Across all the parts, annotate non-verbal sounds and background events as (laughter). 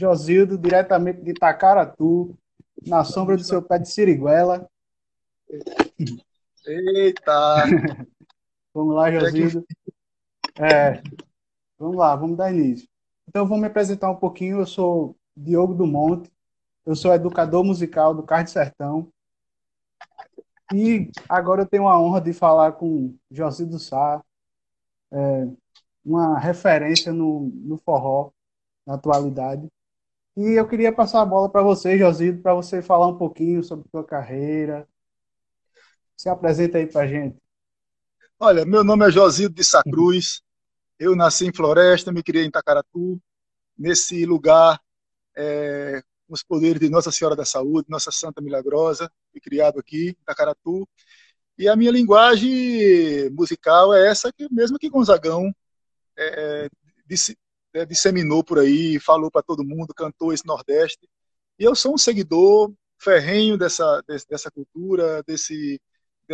Josildo, diretamente de Itacaratu, na sombra do seu pé de siriguela. Eita! (laughs) vamos lá, Josildo. É, vamos lá, vamos dar início. Então, eu vou me apresentar um pouquinho. Eu sou Diogo do Monte, eu sou educador musical do Card Sertão. E agora eu tenho a honra de falar com Josildo Sá, é, uma referência no, no forró na atualidade. E eu queria passar a bola para você, Josildo, para você falar um pouquinho sobre sua carreira. Se apresenta aí para gente. Olha, meu nome é Josildo de Sacruz. Eu nasci em Floresta, me criei em Tacaratu. Nesse lugar, é, com os poderes de Nossa Senhora da Saúde, Nossa Santa Milagrosa, fui criado aqui em Tacaratu. E a minha linguagem musical é essa que mesmo que Gonzagão é, disse, é, disseminou por aí, falou para todo mundo, cantou esse Nordeste. E eu sou um seguidor ferrenho dessa, dessa cultura, desse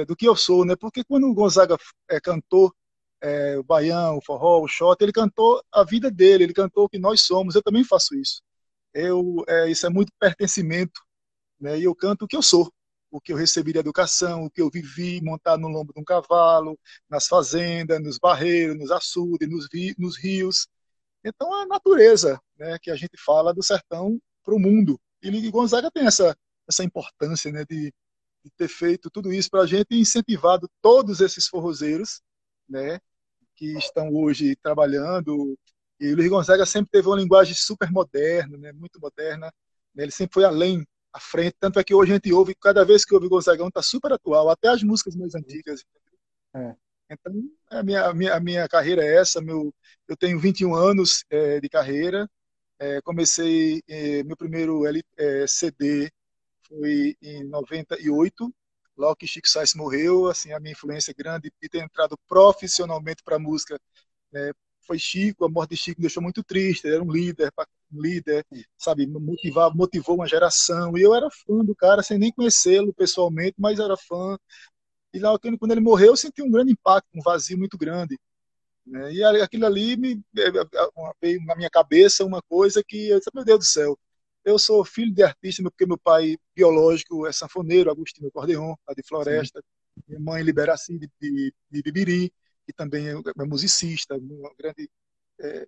do que eu sou, né? Porque quando o Gonzaga é, cantou é, o baião, o forró, o shot, ele cantou a vida dele, ele cantou o que nós somos. Eu também faço isso. Eu, é, isso é muito pertencimento, né? E eu canto o que eu sou, o que eu recebi de educação, o que eu vivi montado no lombo de um cavalo, nas fazendas, nos barreiros, nos açudes, nos, nos rios. Então, a natureza, né, que a gente fala do sertão para o mundo. E Gonzaga tem essa, essa importância né, de, de ter feito tudo isso para a gente e incentivado todos esses forrozeiros né, que estão hoje trabalhando. E o Luiz Gonzaga sempre teve uma linguagem super moderna, né, muito moderna. Né, ele sempre foi além, à frente. Tanto é que hoje a gente ouve, cada vez que ouve Gonzagão, está super atual, até as músicas mais antigas. É. Então, a minha, a minha, a minha carreira é essa. Meu, eu tenho 21 anos é, de carreira. É, comecei, é, meu primeiro é, CD foi em 98, logo que Chico Sainz morreu. Assim, a minha influência grande de ter entrado profissionalmente para a música né, foi Chico. A morte de Chico me deixou muito triste. Era um líder, um líder, sabe, motivar, motivou uma geração. E eu era fã do cara, sem nem conhecê-lo pessoalmente, mas era fã. E lá, quando ele morreu, eu senti um grande impacto, um vazio muito grande. Né? E aquilo ali me, veio na minha cabeça uma coisa que eu disse, meu Deus do céu, eu sou filho de artista porque meu pai biológico é sanfoneiro, Agostinho Cordeon, lá de Floresta, Sim. minha mãe Liberaci de, de, de Bibiri, que também é, é musicista, uma grande, é,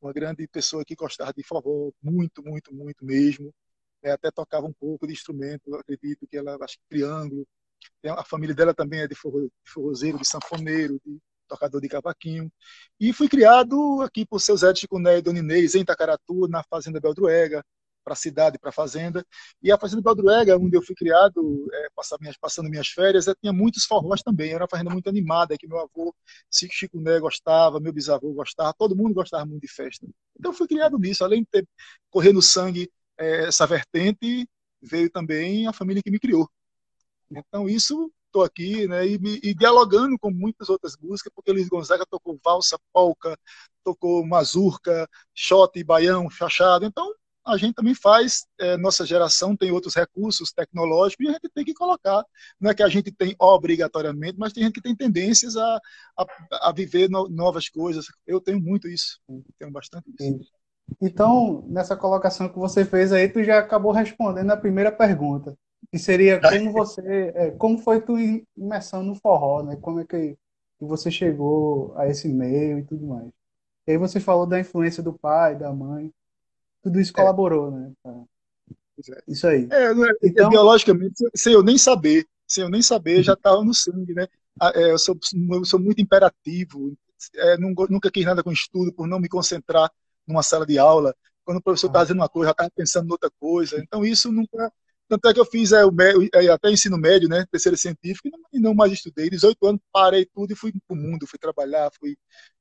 uma grande pessoa que gostava de forró, muito, muito, muito mesmo. É, até tocava um pouco de instrumento, acredito que ela, acho que triângulo, a família dela também é de, forro, de forrozeiro, de sanfoneiro, de tocador de cavaquinho. E fui criado aqui por seu Zé de Chicuné e Dona Inês, em Itacaratu, na Fazenda Beldruega, para a cidade, para a fazenda. E a Fazenda Beldruega, onde eu fui criado, é, passando, minhas, passando minhas férias, é, tinha muitos forrós também. Era uma fazenda muito animada, que meu avô, Chico Né, gostava, meu bisavô gostava, todo mundo gostava muito de festa. Então fui criado nisso, além de ter correr no sangue é, essa vertente, veio também a família que me criou. Então, isso, estou aqui, né, e, e, dialogando com muitas outras músicas, porque Luiz Gonzaga tocou valsa, polca, tocou mazurca, shot, baião, fachado. Então, a gente também faz, é, nossa geração tem outros recursos tecnológicos e a gente tem que colocar. Não é que a gente tem obrigatoriamente, mas tem gente que tem tendências a, a, a viver no, novas coisas. Eu tenho muito isso, tenho bastante isso. Então, nessa colocação que você fez aí, tu já acabou respondendo a primeira pergunta que seria como você, é, como foi tua imersão no forró, né? Como é que, que você chegou a esse meio e tudo mais. E aí você falou da influência do pai, da mãe, tudo isso é. colaborou, né? É. Isso aí. É, então, biologicamente, sem eu nem saber, sem eu nem saber, já estava no sangue, né? Ah, eu, sou, eu sou muito imperativo, é, nunca quis nada com estudo por não me concentrar numa sala de aula. Quando o professor estava ah. dizendo uma coisa, já estava pensando em outra coisa. Então, isso nunca, tanto é que eu fiz é, o, é, até ensino médio, né, terceira científica, e não mais estudei. 18 anos, parei tudo e fui para o mundo, fui trabalhar, fui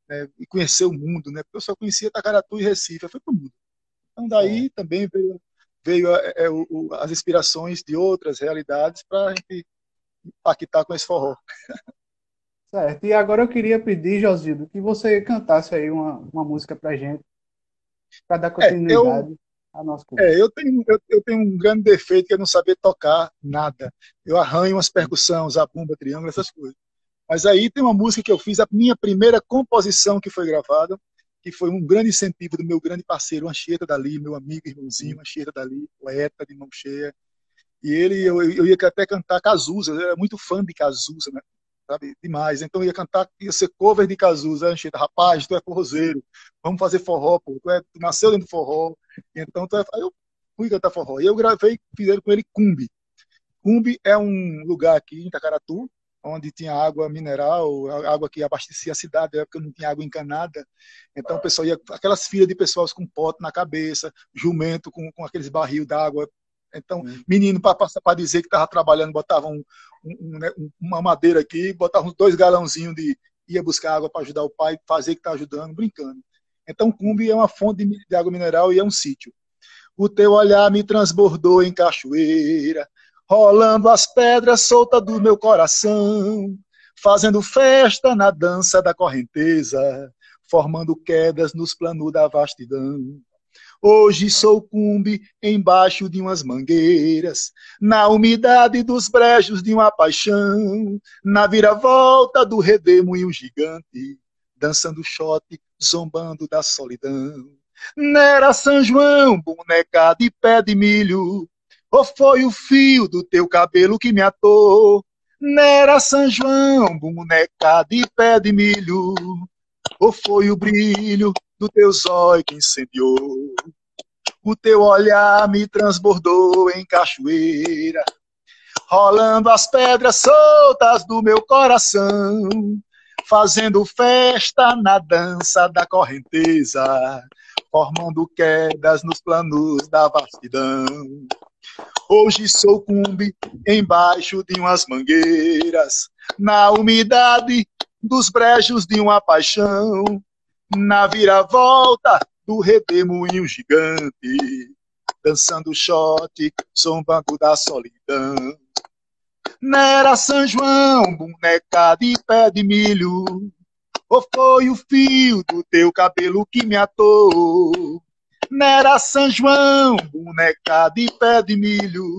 né, conhecer o mundo, né, porque eu só conhecia Tacaratu e Recife, para o mundo. Então, daí é. também veio, veio é, é, o, as inspirações de outras realidades para a gente impactar com esse forró. Certo. E agora eu queria pedir, Josildo, que você cantasse aí uma, uma música para gente, para dar continuidade. É, eu é, eu tenho, eu, eu, tenho um grande defeito que é não saber tocar nada. Eu arranho umas percussões, a bumba, triângulo, essas coisas. Mas aí tem uma música que eu fiz, a minha primeira composição que foi gravada, que foi um grande incentivo do meu grande parceiro Anchieta Dali, meu amigo, irmãozinho Anchieta Dali, poeta de mão cheia. E ele, eu, eu ia até cantar Cazuza, eu era muito fã de Cazuza, né? Sabe? Demais. Então ia cantar, ia ser cover de Cazuza, Anchieta, rapaz, tu é forrozeiro, vamos fazer forró, pô, tu, é, tu nasceu dentro do forró, então tu é... Aí eu fui cantar forró. E eu gravei, fizeram com ele Cumbi. Cumbi é um lugar aqui em Itacaratu, onde tinha água mineral, água que abastecia a cidade, na época não tinha água encanada. Então o pessoal ia, aquelas filas de pessoas com pote na cabeça, jumento com, com aqueles barril d'água. Então, hum. menino para dizer que estava trabalhando, botava um, um, né, uma madeira aqui, botava uns dois galãozinhos de. ia buscar água para ajudar o pai, fazer que está ajudando, brincando. Então, Cumbi é uma fonte de, de água mineral e é um sítio. O teu olhar me transbordou em cachoeira, rolando as pedras soltas do meu coração, fazendo festa na dança da correnteza, formando quedas nos planos da vastidão. Hoje sou cumbe embaixo de umas mangueiras, na umidade dos brejos de uma paixão, na viravolta do redemoinho gigante, dançando shot, zombando da solidão. Nera São João, boneca de pé de milho, ou foi o fio do teu cabelo que me atou? Nera São João, boneca de pé de milho. Ou foi o brilho do teu zóio que incendiou? O teu olhar me transbordou em cachoeira, rolando as pedras soltas do meu coração, fazendo festa na dança da correnteza, formando quedas nos planos da vastidão. Hoje sou cumbi embaixo de umas mangueiras, na umidade dos brejos de uma paixão, na viravolta do redemoinho gigante, dançando shot, zombando da solidão. Nera São João, boneca de pé de milho, ou foi o fio do teu cabelo que me atou? Nera São João, boneca de pé de milho,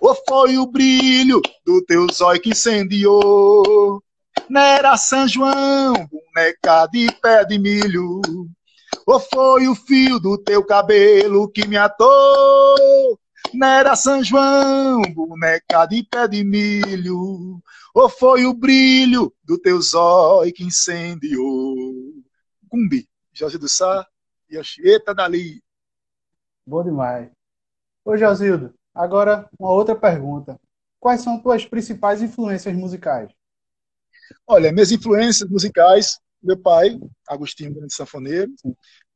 ou foi o brilho do teu zóio que incendiou? Nera São João, boneca de pé de milho, ou foi o fio do teu cabelo que me atou? Nera São João, boneca de pé de milho, ou foi o brilho do teu zóio que incendiou? Cumbi, Jorge do Sá, e a Chieta dali. Bom demais. Ô, Josildo, agora uma outra pergunta. Quais são tuas principais influências musicais? Olha, minhas influências musicais, meu pai, Agostinho Grande Sanfoneiro,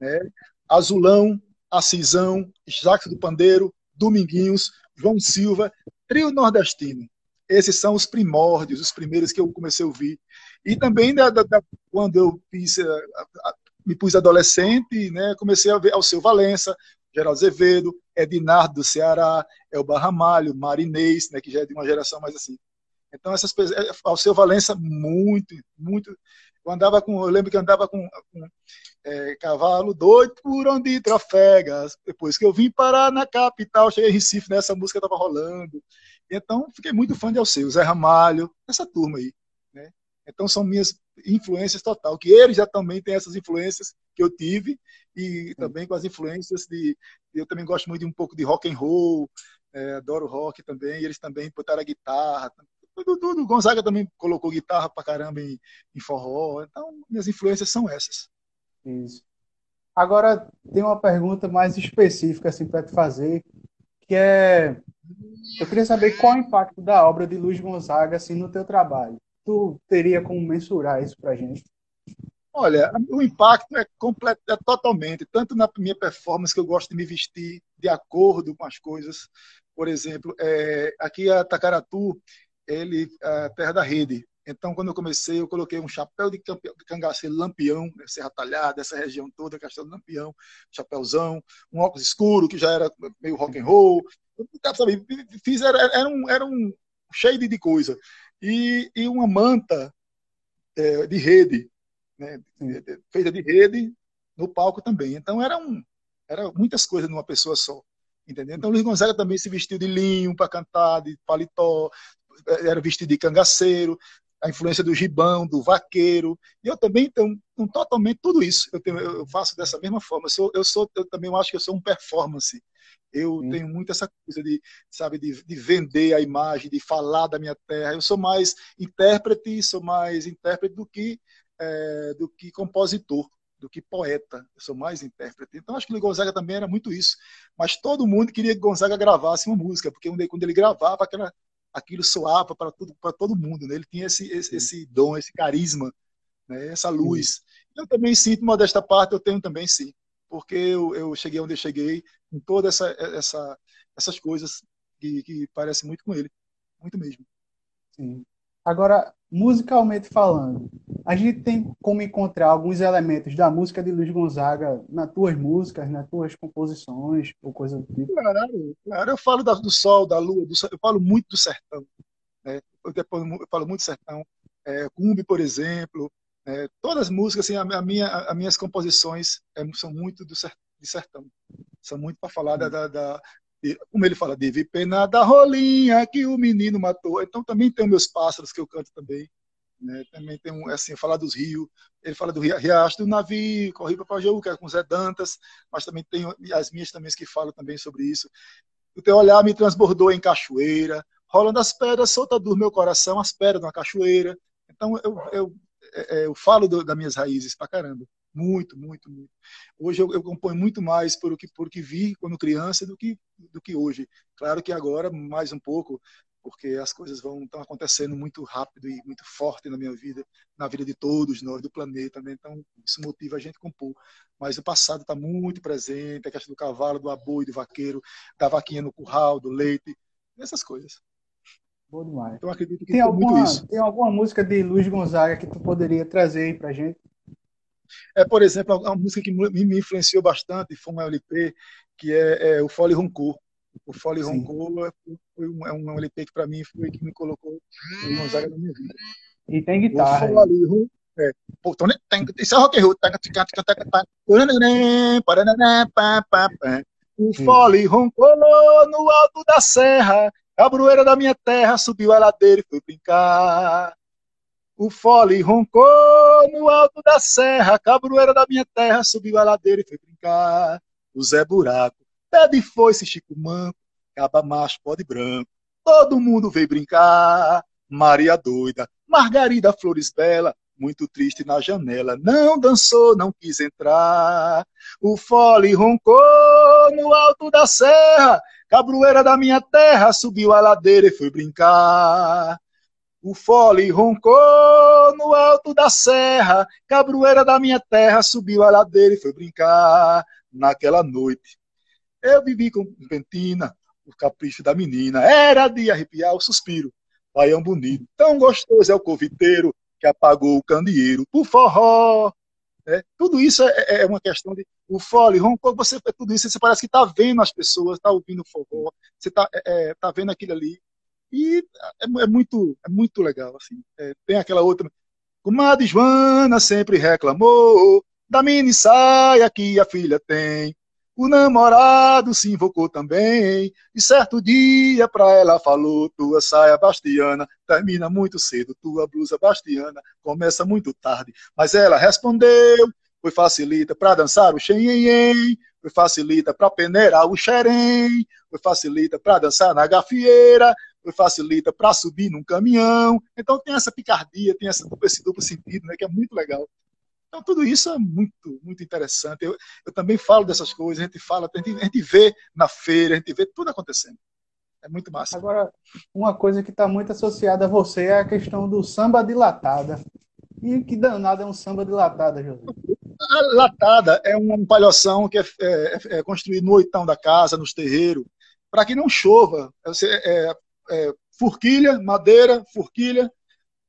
né? Azulão, Acisão, Jacques do Pandeiro, Dominguinhos, João Silva, Trio Nordestino. Esses são os primórdios, os primeiros que eu comecei a ouvir. E também da, da, da, quando eu fiz a, a, me pus adolescente, né, comecei a ver ao seu Valença, Geraldo Azevedo, Edinardo do Ceará, Elba Ramalho, Marinês, né, que já é de uma geração mais assim. Então, essas é, ao seu Valença, muito, muito. Eu andava com, eu lembro que andava com, com é, cavalo doido por onde trafegas. Depois que eu vim parar na capital, cheguei em Recife, né, música estava rolando. Então, fiquei muito fã de Alceu, Zé Ramalho, essa turma aí. Né? Então, são minhas influências total, que eles já também têm essas influências que eu tive e também com as influências de eu também gosto muito de um pouco de rock and roll, é, adoro rock também, e eles também botaram a guitarra, tudo, tudo. Gonzaga também colocou guitarra pra caramba em, em forró, então minhas influências são essas. Isso. Agora tem uma pergunta mais específica assim para te fazer, que é eu queria saber qual o impacto da obra de Luiz Gonzaga assim no teu trabalho tu teria como mensurar isso para a gente? Olha, o impacto é, completo, é totalmente, tanto na minha performance, que eu gosto de me vestir de acordo com as coisas. Por exemplo, é, aqui a Tacaratu, ele é terra da rede. Então, quando eu comecei, eu coloquei um chapéu de cangaceiro lampião, né, Serra Talhada, essa região toda, Castelo Lampião, chapéuzão, um óculos escuro, que já era meio rock and roll. Sabe, fiz, era, era, um, era um de coisa e, e uma manta é, de rede, né, feita de rede no palco também. Então era um, era muitas coisas numa pessoa só, entendeu? Então Luiz Gonzaga também se vestiu de linho para cantar, de paletó, era vestido de cangaceiro. a influência do gibão, do vaqueiro, e eu também tenho um, totalmente tudo isso. Eu, tenho, eu, faço dessa mesma forma. Eu, sou, eu, sou, eu também acho que eu sou um performance. Eu Sim. tenho muito essa coisa de, sabe, de, de, vender a imagem, de falar da minha terra. Eu sou mais intérprete, sou mais intérprete do que, é, do que compositor, do que poeta. Eu sou mais intérprete. Então acho que o Gonzaga também era muito isso. Mas todo mundo queria que Gonzaga gravasse uma música, porque quando ele gravava, aquela, aquilo soava para todo, para todo mundo. Né? Ele tinha esse, esse, esse dom, esse carisma, né? essa luz. Eu também sinto, uma desta parte, eu tenho também sim. Porque eu, eu cheguei onde eu cheguei, com todas essa, essa, essas coisas que, que parecem muito com ele. Muito mesmo. Sim. Agora, musicalmente falando, a gente tem como encontrar alguns elementos da música de Luiz Gonzaga nas tuas músicas, nas tuas composições, ou coisa do tipo? Claro, claro. Eu falo do sol, da lua, do, eu falo muito do sertão. Né? Eu, depois, eu falo muito do sertão. É, Cumbi, por exemplo. É, todas as músicas, assim, a, a minha, as minhas composições é, são muito do sertão, de sertão. São muito para falar da, da, da, como ele fala, teve pena da rolinha que o menino matou. Então também tem meus pássaros que eu canto também. Né? Também tem um, assim, falar dos rios. Ele fala do riacho do navio, corri para Pajeú, que é com Zé Dantas, mas também tem as minhas também que falam também sobre isso. O teu olhar me transbordou em cachoeira, rolando as pedras, solta do meu coração as pedras na cachoeira. Então eu, eu, eu, é, é, eu falo do, das minhas raízes pra caramba. Muito, muito, muito. Hoje eu, eu componho muito mais por o que, por que vi quando criança do que, do que hoje. Claro que agora, mais um pouco, porque as coisas vão estão acontecendo muito rápido e muito forte na minha vida, na vida de todos nós, do planeta, né? Então, isso motiva a gente a compor. Mas o passado está muito presente, a questão do cavalo, do aboi, do vaqueiro, da vaquinha no curral, do leite, essas coisas. Bom demais. Então, acredito que tem alguma, Tem alguma música de Luiz Gonzaga que tu poderia trazer aí pra gente? É, por exemplo, uma música que me influenciou bastante foi um LP que é, é o Fole Roncou. O Fole Roncou é, foi um, é um LP que para mim foi que me colocou em Gonzaga na minha vida. E tem guitarra. O Fole. É, tem, isso é rock and roll. O fole roncou no alto da serra, a brueira da minha terra subiu a ladeira e foi brincar. O fole roncou no alto da serra, cabroeira da minha terra subiu a ladeira e foi brincar. O Zé Buraco, pé de foice, Chico Manco, caba macho, pode branco. Todo mundo veio brincar. Maria doida, Margarida Flores Bela, muito triste na janela, não dançou, não quis entrar. O fole roncou no alto da serra, cabroeira da minha terra subiu a ladeira e foi brincar. O fole roncou no alto da serra, cabroeira da minha terra subiu a ladeira e foi brincar naquela noite. Eu vivi com pentina, o capricho da menina, era de arrepiar o suspiro. Baião bonito, tão gostoso é o coviteiro que apagou o candeeiro por forró. É, tudo isso é, é, é, uma questão de. O fole roncou, você, tudo isso, você parece que está vendo as pessoas, está ouvindo o forró, você está é, é, tá vendo aquilo ali. E é, é muito, é muito legal, assim. É, tem aquela outra. Comadre Joana sempre reclamou da mini saia que a filha tem. O namorado se invocou também, e certo dia pra ela falou: Tua saia bastiana termina muito cedo, tua blusa bastiana começa muito tarde. Mas ela respondeu: Foi facilita pra dançar o xenhenhen, foi facilita pra peneirar o xerém, foi facilita pra dançar na gafieira, facilita para subir num caminhão. Então tem essa picardia, tem essa, esse duplo sentido, né, que é muito legal. Então tudo isso é muito, muito interessante. Eu, eu também falo dessas coisas, a gente fala, a gente, a gente vê na feira, a gente vê tudo acontecendo. É muito massa. Agora, uma coisa que está muito associada a você é a questão do samba dilatada. E que danada é um samba dilatada, José? A latada é um palhoção que é, é, é construído no oitão da casa, nos terreiros, para que não chova. É, é, forquilha, madeira, forquilha,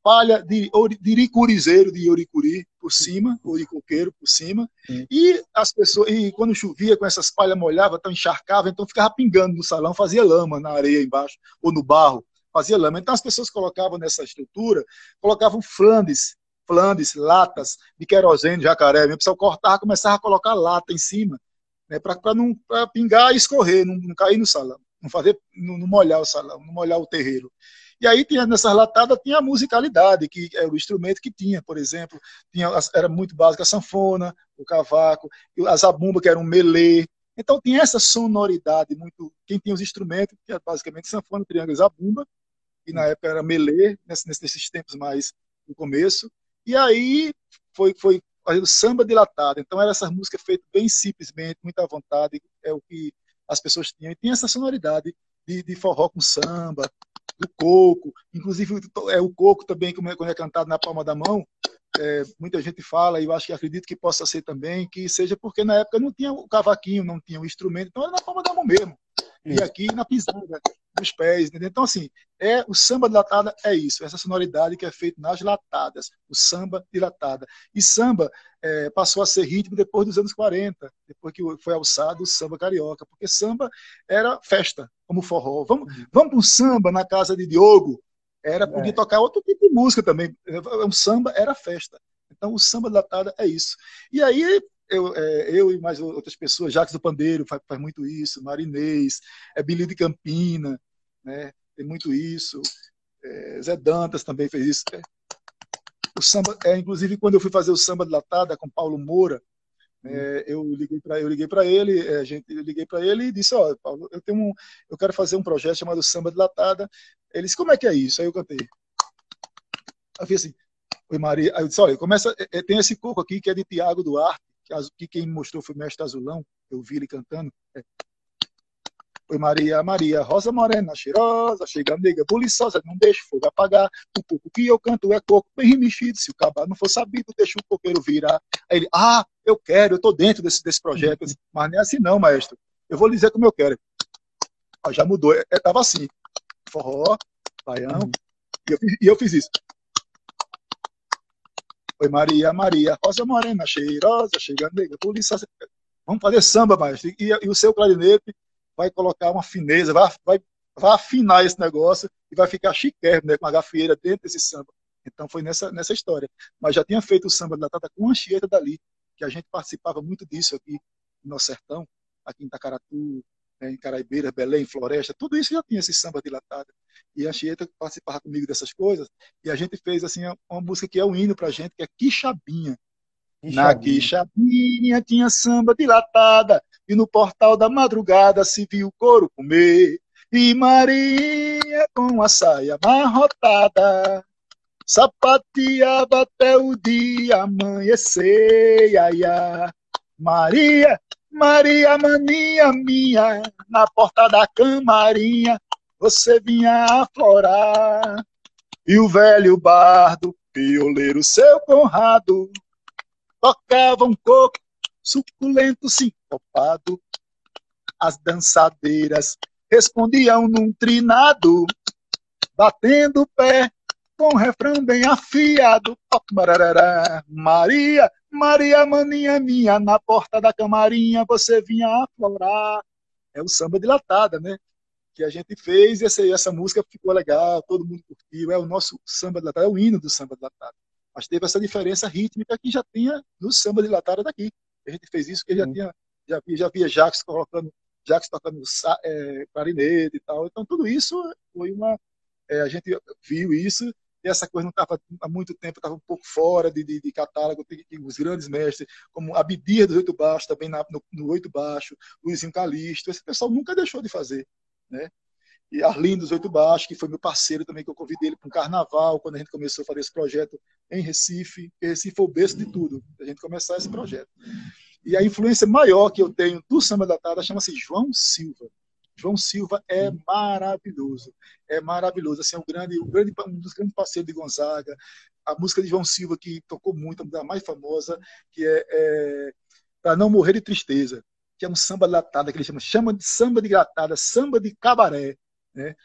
palha de, de iricurizeiro, de oricuri por cima, oricoqueiro por cima, Sim. e as pessoas, e quando chovia com essas palhas molhava, então encharcava, então ficava pingando no salão, fazia lama na areia embaixo, ou no barro, fazia lama. Então as pessoas colocavam nessa estrutura, colocavam flandes, flandes, latas de querosene, jacaré, o pessoal cortava, começava a colocar lata em cima, né, para não pra pingar e escorrer, não, não cair no salão não fazer, não, não molhar o salão, não molhar o terreiro. E aí tinha nessas latadas tinha a musicalidade, que era o instrumento que tinha, por exemplo, tinha, era muito básica a sanfona, o cavaco, a zabumba, que era um melê. Então tinha essa sonoridade muito. Quem tinha os instrumentos, que era basicamente sanfona, triângulo zabumba, e na época era melê, nesses, nesses tempos mais no começo. E aí foi, foi fazendo samba dilatado. Então era essa música feita bem simplesmente, muita vontade, é o que as pessoas tinham. E tinha essa sonoridade de, de forró com samba, do coco, inclusive é o coco também, quando é cantado na palma da mão, é, muita gente fala, e eu acho que acredito que possa ser também, que seja porque na época não tinha o cavaquinho, não tinha o instrumento, então era na palma da mão mesmo. E aqui na pisada, nos pés, entendeu? Então, assim, é o samba dilatada é isso, essa sonoridade que é feita nas latadas, o samba dilatada. E samba é, passou a ser ritmo depois dos anos 40, depois que foi alçado o samba carioca, porque samba era festa, como forró. Vamos, uhum. vamos para um samba na casa de Diogo, era podia é. tocar outro tipo de música também. Um samba era festa. Então, o samba dilatada é isso. E aí, eu, é, eu e mais outras pessoas, Jacques do Pandeiro faz, faz muito isso, Marinês, é Billy de Campina, né? tem muito isso, é, Zé Dantas também fez isso. É, o samba, é, inclusive, quando eu fui fazer o samba de latada com Paulo Moura, é, eu liguei para eu liguei para ele, é, a gente eu liguei para ele e disse, ó, Paulo, eu tenho um, eu quero fazer um projeto chamado Samba de Latada. Ele disse, como é que é isso? Aí eu cantei. Eu fiz assim, Oi Maria, aí eu disse, olha, começa, é, tem esse coco aqui que é de Tiago Duarte, que quem mostrou foi o mestre Azulão, eu vi ele cantando. É. Oi Maria, Maria, rosa morena, cheirosa, chega nega, buliçosa, não deixa fogo apagar. O pouco que eu canto é coco bem remexido, se o cabal não for sabido, deixa o coqueiro virar. Aí ele, ah, eu quero, eu tô dentro desse, desse projeto. Mas não é assim não, maestro. Eu vou lhe dizer como eu quero. Ah, já mudou, é, tava assim, forró, baião, e eu, e eu fiz isso. Oi, Maria, Maria, rosa morena, cheirosa, chega nega, polícia. Vamos fazer samba, mas e, e, o seu clarinete vai colocar uma fineza, vai, vai, vai afinar esse negócio e vai ficar chiquérrimo, né, com a gafieira dentro desse samba. Então foi nessa, nessa história. Mas já tinha feito o samba da Tata com Anchieta dali, que a gente participava muito disso aqui no sertão, aqui em Tacaratu, né, em Caraibeira, Belém, Floresta, tudo isso já tinha esse samba dilatado. E a Chieta participava comigo dessas coisas, e a gente fez assim uma música que é um hino pra gente, que é Quixabinha. Na Quixabinha tinha samba dilatada, e no portal da madrugada se viu o couro comer. E Maria com a saia amarrotada, sapateava até o dia amanhecer, ia, ia. Maria Maria, maninha minha, na porta da camarinha, você vinha aflorar. E o velho bardo, pioleiro seu Conrado, tocava um coco suculento sincopado. As dançadeiras respondiam num trinado, batendo o pé com um refrão bem afiado. Maria, Maria, maninha minha, na porta da camarinha você vinha aflorar. É o samba dilatada, né? Que a gente fez e essa, essa música ficou legal, todo mundo curtiu. É o nosso samba dilatado, é o hino do samba dilatado. Mas teve essa diferença rítmica que já tinha no samba dilatado daqui. A gente fez isso porque já tinha, já via, já via Jacques colocando, Jacques tocando é, clarinete e tal. Então tudo isso foi uma, é, a gente viu isso e essa coisa não estava há muito tempo, estava um pouco fora de, de, de catálogo, os grandes mestres, como Abdir dos Oito Baixos, também na, no, no Oito Baixo, Luizinho Calixto, esse pessoal nunca deixou de fazer, né? E Arlindo dos Oito Baixos, que foi meu parceiro também, que eu convidei ele para um carnaval, quando a gente começou a fazer esse projeto em Recife, Recife foi o berço de tudo, a gente começar esse projeto. E a influência maior que eu tenho do samba da Tada chama-se João Silva. João Silva é maravilhoso, é maravilhoso. Assim, é um, grande, um, grande, um dos grandes parceiros de Gonzaga. A música de João Silva, que tocou muito, a mais famosa, que é, é Para Não Morrer de Tristeza, que é um samba latada, que ele chama, chama de samba de gratada, samba de cabaré. Né?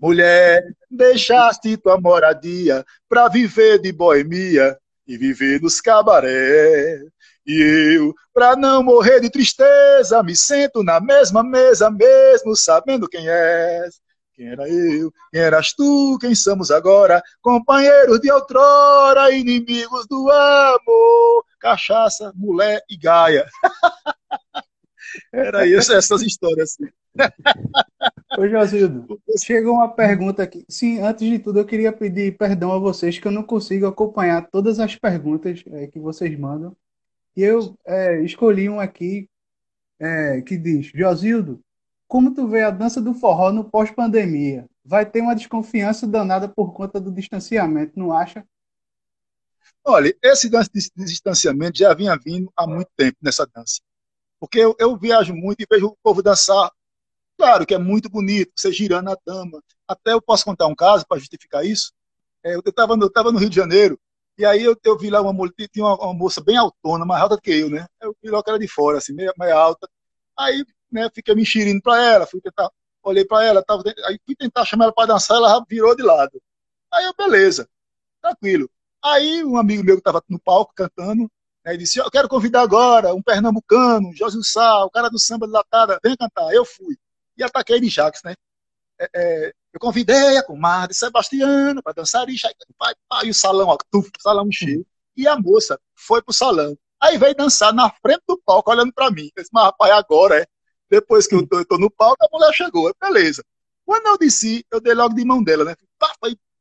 Mulher, deixaste tua moradia para viver de boemia e viver nos cabaré. E eu, pra não morrer de tristeza, me sento na mesma mesa, mesmo sabendo quem és. Quem era eu, quem eras tu, quem somos agora, companheiros de outrora, inimigos do amor, cachaça, mulher e gaia. (laughs) Era isso, essas histórias. Assim. Ô, Josildo, chegou uma pergunta aqui. Sim, antes de tudo, eu queria pedir perdão a vocês que eu não consigo acompanhar todas as perguntas é, que vocês mandam. E eu é, escolhi um aqui é, que diz: Josildo, como tu vê a dança do forró no pós-pandemia? Vai ter uma desconfiança danada por conta do distanciamento, não acha? Olha, esse distanciamento já vinha vindo há muito tempo nessa dança. Porque eu, eu viajo muito e vejo o povo dançar. Claro que é muito bonito, você girando a dama. Até eu posso contar um caso para justificar isso. É, eu estava eu tava no Rio de Janeiro, e aí eu, eu vi lá uma, tinha uma, uma, moça bem autona, mais alta do que eu, né? Eu vi que era de fora, assim, meio, meio alta. Aí, né, fiquei me enxerindo para ela, fui tentar, olhei para ela, tava, aí fui tentar chamar ela para dançar, ela virou de lado. Aí eu, beleza, tranquilo. Aí um amigo meu que estava no palco cantando, né, disse, eu quero convidar agora um pernambucano, José Sá, o cara do samba de latada, vem cantar. Eu fui. E ataquei de Jacques, né? É, é, eu convidei a comadre Sebastiana para dançar e, pai, pai, e o salão, ó, tuf, salão cheio. E a moça foi pro salão. Aí veio dançar na frente do palco, olhando para mim. Eu disse, mas rapaz, agora é. Depois que eu tô, eu tô, no palco, a mulher chegou. Beleza. Quando eu desci, eu dei logo de mão dela, né? Pá,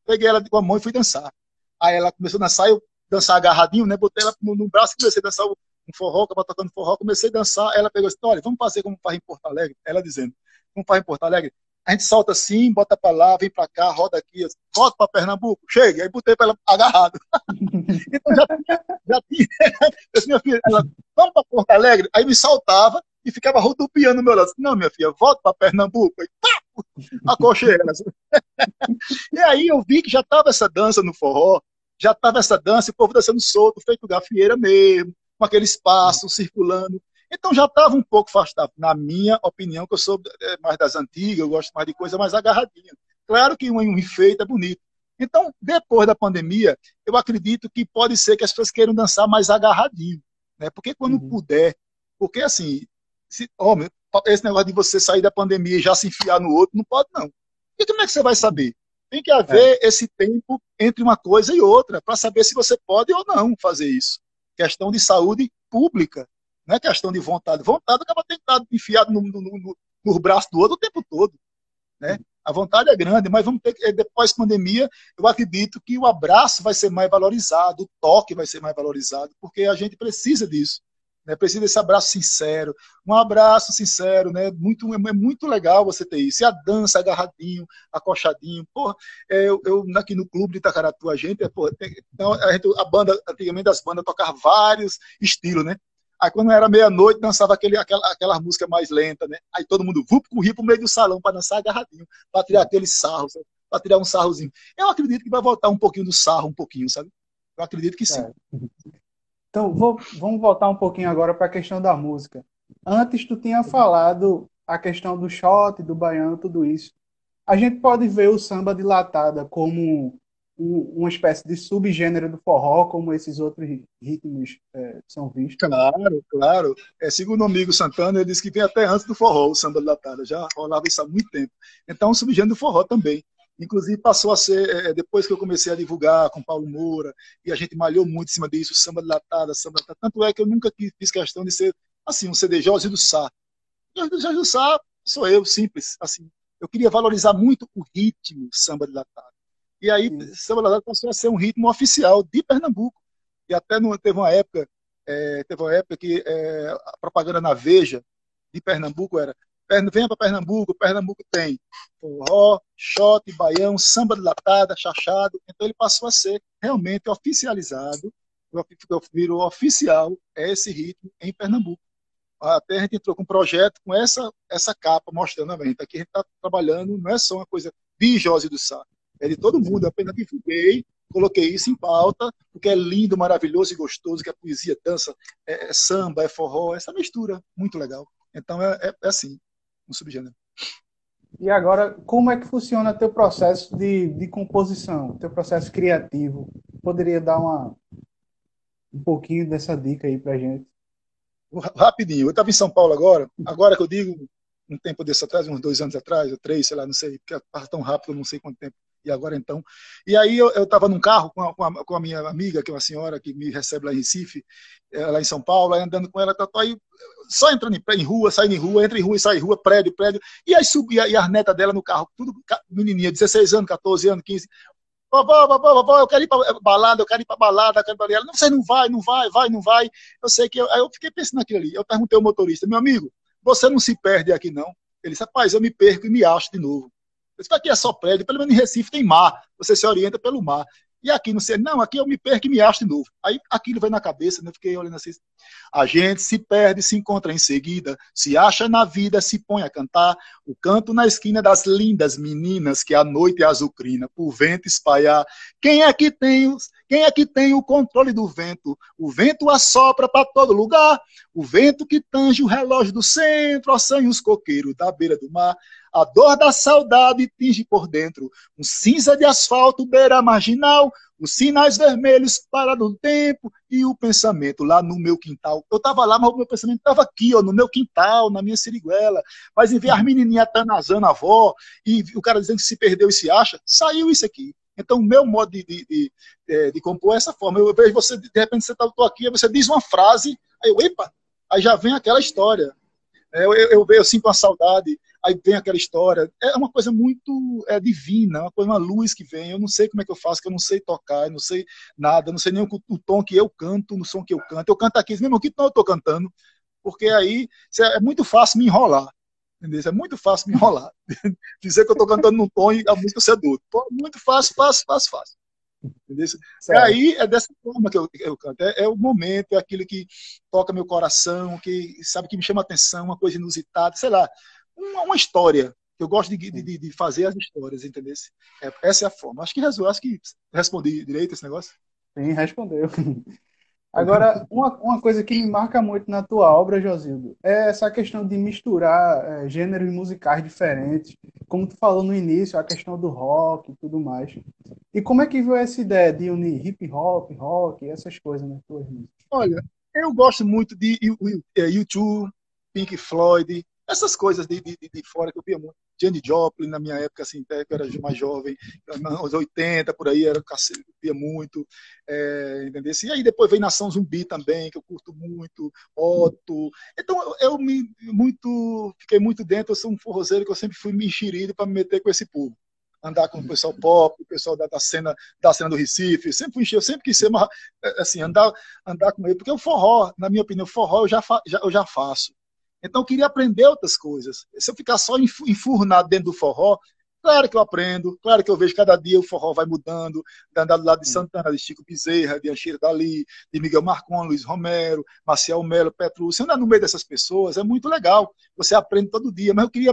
peguei ela com a mão e fui dançar. Aí ela começou a dançar, eu dançar agarradinho, né? Botei ela no, no braço e comecei a dançar um forró, tava tocando forró, comecei a dançar. Ela pegou assim, olha, vamos fazer como faz em Porto Alegre. Ela dizendo, como faz em Porto Alegre? A gente solta assim, bota para lá, vem para cá, roda aqui, volta para Pernambuco, chega. Aí botei para ela agarrado. (laughs) então já, já tinha. Eu disse, minha filha, ela, vamos para Porto Alegre. Aí me saltava e ficava rodopiando no meu lado. Não, minha filha, volta para Pernambuco. Aí, pá, acochei ela. (laughs) e aí eu vi que já estava essa dança no forró, já estava essa dança, o povo dançando solto, feito gafieira mesmo, com aquele espaço circulando. Então já estava um pouco afastado, na minha opinião, que eu sou é, mais das antigas, eu gosto mais de coisa mais agarradinha. Claro que um, um enfeite é bonito. Então, depois da pandemia, eu acredito que pode ser que as pessoas queiram dançar mais agarradinho, né? Porque quando uhum. puder, porque assim, se, homem, esse negócio de você sair da pandemia e já se enfiar no outro, não pode não. E como é que você vai saber? Tem que haver é. esse tempo entre uma coisa e outra, para saber se você pode ou não fazer isso. Questão de saúde pública, não é questão de vontade. Vontade acaba estar enfiado no, no, no, no braço do outro o tempo todo. Né? A vontade é grande, mas vamos ter que, depois da pandemia, eu acredito que o abraço vai ser mais valorizado, o toque vai ser mais valorizado, porque a gente precisa disso né? Precisa desse abraço sincero, um abraço sincero, né? Muito, é muito legal você ter isso. E a dança agarradinho, acochadinho. Porra, é, eu, eu, aqui no clube de Itacaratu, a gente, é, porra, então, a, gente, a banda, antigamente as bandas tocavam vários estilos, né? Aí quando era meia-noite, dançava aquele, aquela, aquela música mais lenta, né? Aí todo mundo vup, corria pro meio do salão para dançar agarradinho, para tirar aquele sarro, para tirar um sarrozinho. Eu acredito que vai voltar um pouquinho do sarro, um pouquinho, sabe? Eu acredito que sim. É. Então, vou, vamos voltar um pouquinho agora para a questão da música. Antes, tu tinha falado a questão do shot, do baiano, tudo isso. A gente pode ver o samba de latada como um, uma espécie de subgênero do forró, como esses outros ritmos é, são vistos. Claro, claro. É, segundo o amigo Santana, ele disse que vem até antes do forró, o samba de latada. Já rolava isso há muito tempo. Então, é um subgênero do forró também. Inclusive passou a ser, é, depois que eu comecei a divulgar com Paulo Moura, e a gente malhou muito em cima disso, samba de latada, samba de latada. Tanto é que eu nunca fiz questão de ser, assim, um CD Jorge do Sá. Jorge do Sá sou eu, simples, assim. Eu queria valorizar muito o ritmo samba de latada. E aí, Sim. samba de latada passou a ser um ritmo oficial de Pernambuco. E até no, teve uma época, é, teve uma época que é, a propaganda na Veja de Pernambuco era venha para Pernambuco, Pernambuco tem forró, shot, baião, samba de latada, chachado. Então ele passou a ser realmente oficializado, virou oficial esse ritmo em Pernambuco. Até a gente entrou com um projeto com essa, essa capa mostrando a gente. Aqui a gente está trabalhando, não é só uma coisa de Josi do Sá, é de todo mundo. Apenas divulguei, coloquei isso em pauta, porque é lindo, maravilhoso e gostoso, que a poesia, dança, é, é samba, é forró, essa mistura, muito legal. Então é, é, é assim um subgênero. E agora, como é que funciona teu processo de, de composição, teu processo criativo? Poderia dar uma, um pouquinho dessa dica aí pra gente? Rapidinho, eu estava em São Paulo agora, agora que eu digo, um tempo desse atrás, uns dois anos atrás, ou três, sei lá, não sei, porque passa tão rápido, não sei quanto tempo. E agora então. E aí eu estava num carro com a, com a, com, a, minha amiga, que é uma senhora que me recebe lá em Recife, eh, lá em São Paulo, aí andando com ela, tá, tá, aí, só entrando em, em, rua, saindo em rua, entra em rua sai em rua, prédio, prédio. E aí subia e a neta dela no carro, tudo menininha, 16 anos, 14 anos, 15. Vovó, vovó, vovó, eu quero ir para balada, eu quero ir para balada, eu quero ir para balada. Não, você não vai, não vai, vai, não vai. Eu sei que. Eu, aí eu fiquei pensando naquilo ali. Eu perguntei ao motorista, meu amigo, você não se perde aqui não? Ele disse, rapaz, eu me perco e me acho de novo. Eu disse, aqui é só prédio, pelo menos em Recife tem mar, você se orienta pelo mar. E aqui não sei, não, aqui eu me perco e me acho de novo. Aí aquilo vai na cabeça, né? Fiquei olhando assim. A gente se perde, se encontra em seguida, se acha na vida, se põe a cantar. O canto na esquina das lindas meninas que a noite é azucrina, por vento espalhar. Quem é que tem os, quem é que tem o controle do vento? O vento assopra para todo lugar. O vento que tange o relógio do centro, assanha os coqueiros da beira do mar. A dor da saudade tinge por dentro um cinza de asfalto beira marginal, os sinais vermelhos para do tempo e o pensamento lá no meu quintal. Eu estava lá, mas o meu pensamento estava aqui, ó, no meu quintal, na minha siriguela. Mas em vez as menininhas tanazando a avó e o cara dizendo que se perdeu e se acha, saiu isso aqui. Então, o meu modo de, de, de, de, de compor é essa forma. Eu vejo você, de repente, você está aqui, você diz uma frase, aí eu, epa, aí já vem aquela história. É, eu, eu, eu, eu sinto uma saudade, aí vem aquela história. É uma coisa muito é, divina, uma coisa, uma luz que vem. Eu não sei como é que eu faço, que eu não sei tocar, eu não sei nada, não sei nem o, o, tom que eu canto, no som que eu canto. Eu canto aqui, mesmo que não eu estou cantando, porque aí é muito fácil me enrolar. Entendeu? É muito fácil me enrolar. (laughs) Dizer que eu estou cantando num tom e a música outro. Muito fácil, fácil, fácil, fácil. Entendeu? E aí é dessa forma que eu, eu canto. É, é, o momento, é aquilo que toca meu coração, que sabe que me chama atenção, uma coisa inusitada, sei lá uma, uma história. Eu gosto de, de, de, fazer as histórias, entendeu? É, essa é a forma. Acho que, acho que respondi direito esse negócio. Sim, respondeu. (laughs) Agora, uma, uma coisa que me marca muito na tua obra, Josildo, é essa questão de misturar é, gêneros musicais diferentes, como tu falou no início, a questão do rock e tudo mais. E como é que veio essa ideia de unir hip hop, rock, essas coisas nas tuas músicas? Olha, eu gosto muito de YouTube, Pink Floyd, essas coisas de, de, de fora que eu via muito. Jenny Joplin, na minha época, assim, eu era mais jovem, nos 80, por aí, era via muito, é, entendeu? E aí depois veio Nação Zumbi também, que eu curto muito, Otto. Então, eu, eu me, muito, fiquei muito dentro, eu sou um forrozeiro que eu sempre fui me enxerido para me meter com esse povo andar com o pessoal pop, o pessoal da, da, cena da cena do Recife, sempre fui, eu sempre quis ser assim, andar andar com ele, porque o forró, na minha opinião, forró eu já, fa, já eu já faço. Então eu queria aprender outras coisas. Se eu ficar só enfurnado dentro do forró, claro que eu aprendo, claro que eu vejo cada dia o forró vai mudando, de andar do lado de Santana, de Chico Bezerra, de Anchieta Dali, de Miguel Marcon, Luiz Romero, Marcial Melo, Petrúcio. Andar no meio dessas pessoas é muito legal. Você aprende todo dia, mas eu queria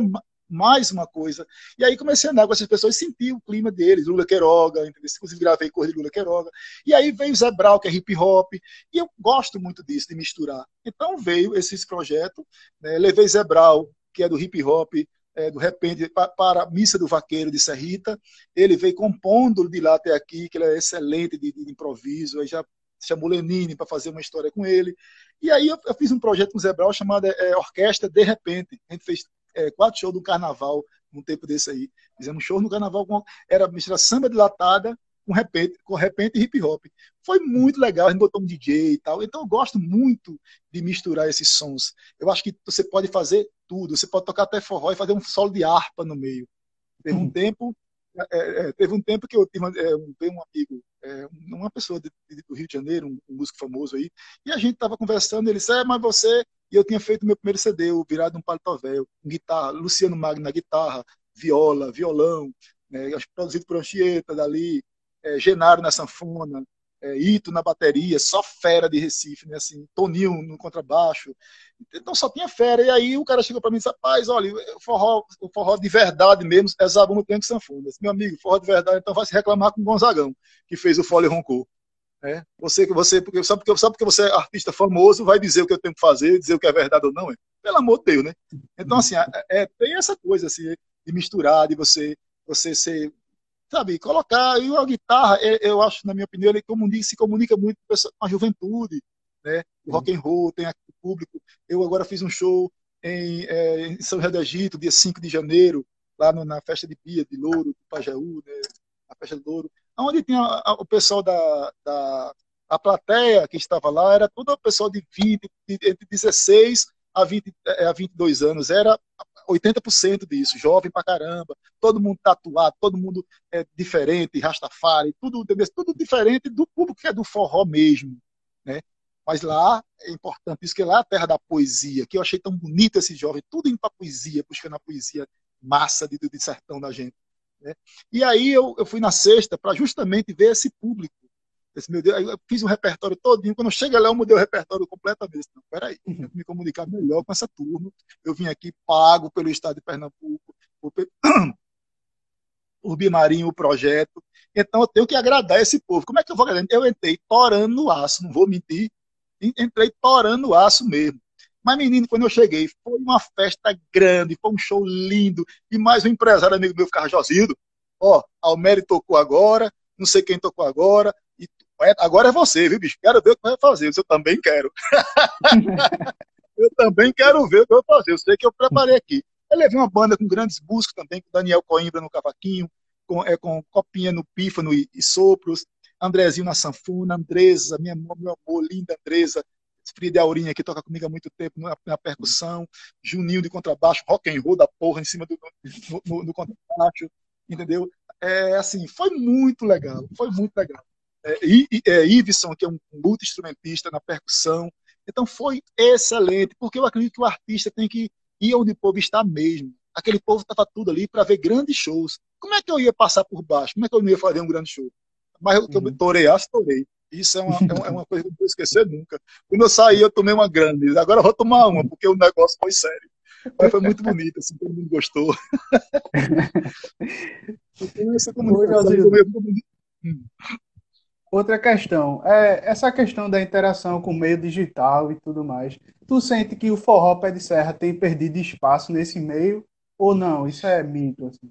mais uma coisa. E aí comecei a andar com essas pessoas e senti o clima deles, Lula Queiroga, inclusive gravei coisa de Lula Queiroga. E aí veio Zé Brau, que é hip hop, e eu gosto muito disso, de misturar. Então veio esse projeto, né? levei Zé Brau, que é do hip hop, é, do repente para a Missa do Vaqueiro de Serrita. Ele veio compondo de lá até aqui, que ele é excelente de, de improviso, aí já chamou Lenine para fazer uma história com ele. E aí eu, eu fiz um projeto com o chamado é, Orquestra De Repente. A gente fez é, quatro shows do carnaval, um tempo desse aí. Fizemos show no carnaval, com, era mistura samba dilatada com repente, com repente e hip hop. Foi muito legal, a gente botou um DJ e tal. Então eu gosto muito de misturar esses sons. Eu acho que você pode fazer tudo, você pode tocar até forró e fazer um solo de harpa no meio. Teve um uhum. tempo, é, é, teve um tempo que eu tive é, um, um amigo, é, uma pessoa de, de, do Rio de Janeiro, um, um músico famoso aí, e a gente estava conversando, ele disse, é, mas você e eu tinha feito meu primeiro CD, o Virado um Paletó Velho, guitarra, Luciano Magno na guitarra, viola, violão, né, produzido por Anchieta dali, é, Genaro na sanfona, é, Ito na bateria, só fera de Recife, né, assim, Toninho no contrabaixo. Então só tinha fera. E aí o cara chegou para mim e disse: Rapaz, olha, o forró, o forró de verdade mesmo é Zabumba Tanque Sanfona. Meu amigo, forró de verdade, então vai se reclamar com o Gonzagão, que fez o Fole Roncou. É, você que você porque só porque só porque você é artista famoso vai dizer o que eu tenho que fazer, dizer o que é verdade ou não, é. Pelo amor de Deus, né? Então assim, é, é, tem essa coisa assim de misturar, de você você ser sabe, colocar e a guitarra, é, eu acho, na minha opinião, ele comunica, se comunica muito com a juventude, né? O rock and roll tem aqui o público. Eu agora fiz um show em, é, em São José do Egito, dia 5 de janeiro, lá no, na festa de Pia, de Louro, do Pajaú, né? a festa do Louro, onde tinha o pessoal da, da a plateia que estava lá, era todo o pessoal de 20, de, entre 16 a, 20, é, a 22 anos, era 80% disso, jovem pra caramba, todo mundo tatuado, todo mundo é, diferente, rastafari, tudo, tudo diferente do público que é do forró mesmo, né? Mas lá é importante isso, que lá é a terra da poesia, que eu achei tão bonito esse jovem, tudo indo para poesia, buscando a poesia massa de, de sertão da gente. Né? E aí eu, eu fui na sexta para justamente ver esse público. Esse, meu Deus, eu fiz um repertório todinho. Quando cheguei lá, eu mudei o repertório completamente. Não, peraí, eu tenho que me comunicar melhor com essa turma. Eu vim aqui pago pelo Estado de Pernambuco, por, (clears throat) por Bimarinho, o projeto. Então eu tenho que agradar esse povo. Como é que eu vou agradar? Eu entrei torando no aço, não vou mentir entrei torando o aço mesmo. Mas, menino, quando eu cheguei, foi uma festa grande, foi um show lindo. E mais um empresário amigo meu ficava, Josildo, ó, Almério tocou agora, não sei quem tocou agora, agora é você, viu, bicho? Quero ver o que vai fazer. Eu também quero. (laughs) eu também quero ver o que vou fazer. Eu sei que eu preparei aqui. Eu levei uma banda com grandes músicos também, com Daniel Coimbra no cavaquinho, com, é, com Copinha no pífano e, e sopros, Andrezinho na sanfona, Andresa, minha, meu amor, linda Andresa, Frida Aurinha, que toca comigo há muito tempo na, na, percussão, Juninho de contrabaixo, rock and roll da porra em cima do no, no, no contrabaixo, entendeu? É, assim, foi muito legal, foi muito legal. É, é, Iveson, que é um multi-instrumentista na percussão, então foi excelente, porque eu acredito que o artista tem que ir onde o povo está mesmo. Aquele povo estava tudo ali para ver grandes shows. Como é que eu ia passar por baixo? Como é que eu não ia fazer um grande show? mas eu uhum. torei aço, torei. Isso é uma, é uma coisa que eu não vou esquecer nunca. Quando eu saí, eu tomei uma grande. Agora eu vou tomar uma, porque o negócio foi sério. Mas foi muito bonito, assim, todo mundo gostou. (laughs) essa hum. Outra questão, é essa questão da interação com o meio digital e tudo mais. Tu sente que o forró pé de serra tem perdido espaço nesse meio ou não? Isso é mito? Assim?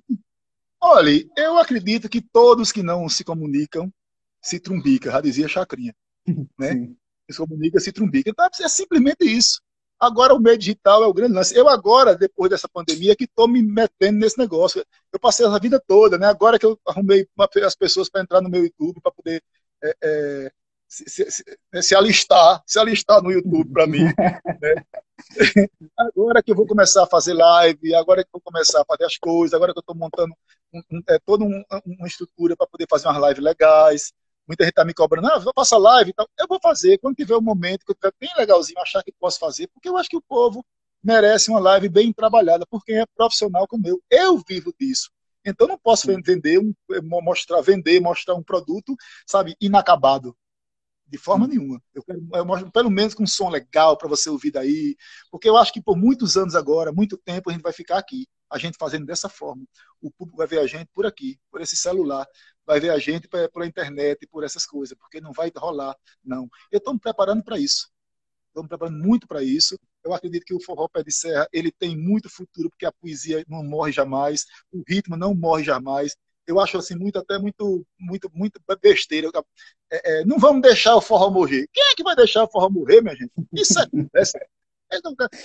Olha, eu acredito que todos que não se comunicam se trumbicam, já dizia Chacrinha. (laughs) Né? Se comunica, se trumbica. Então é simplesmente isso. Agora o meio digital é o grande lance. Eu agora, depois dessa pandemia, que estou me metendo nesse negócio. Eu passei a vida toda, né? Agora que eu arrumei as pessoas para entrar no meu YouTube, para poder é, é, se, se, se, né, se, alistar, se alistar no YouTube para mim. Né? (laughs) Agora que eu vou começar a fazer live, agora que eu vou começar a fazer as coisas, agora que eu estou montando um, um, é, toda um, uma estrutura para poder fazer umas lives legais. Muita gente está me cobrando, ah, passar live e tal. Eu vou fazer quando tiver o um momento que eu tiver bem legalzinho, achar que posso fazer, porque eu acho que o povo merece uma live bem trabalhada por quem é profissional como eu. Eu vivo disso. Então não posso vender, mostrar, vender, mostrar um produto, sabe, inacabado. De forma nenhuma. Eu, quero, eu mostro pelo menos com um som legal para você ouvir daí. Porque eu acho que por muitos anos agora, muito tempo, a gente vai ficar aqui. A gente fazendo dessa forma. O público vai ver a gente por aqui, por esse celular. Vai ver a gente pela internet, por essas coisas. Porque não vai rolar, não. Eu estou me preparando para isso. Estou me preparando muito para isso. Eu acredito que o forró pé de serra ele tem muito futuro, porque a poesia não morre jamais, o ritmo não morre jamais eu acho assim muito até muito muito muito besteira. É, é, não vamos deixar o forró morrer. Quem é que vai deixar o forró morrer, minha gente? Isso é.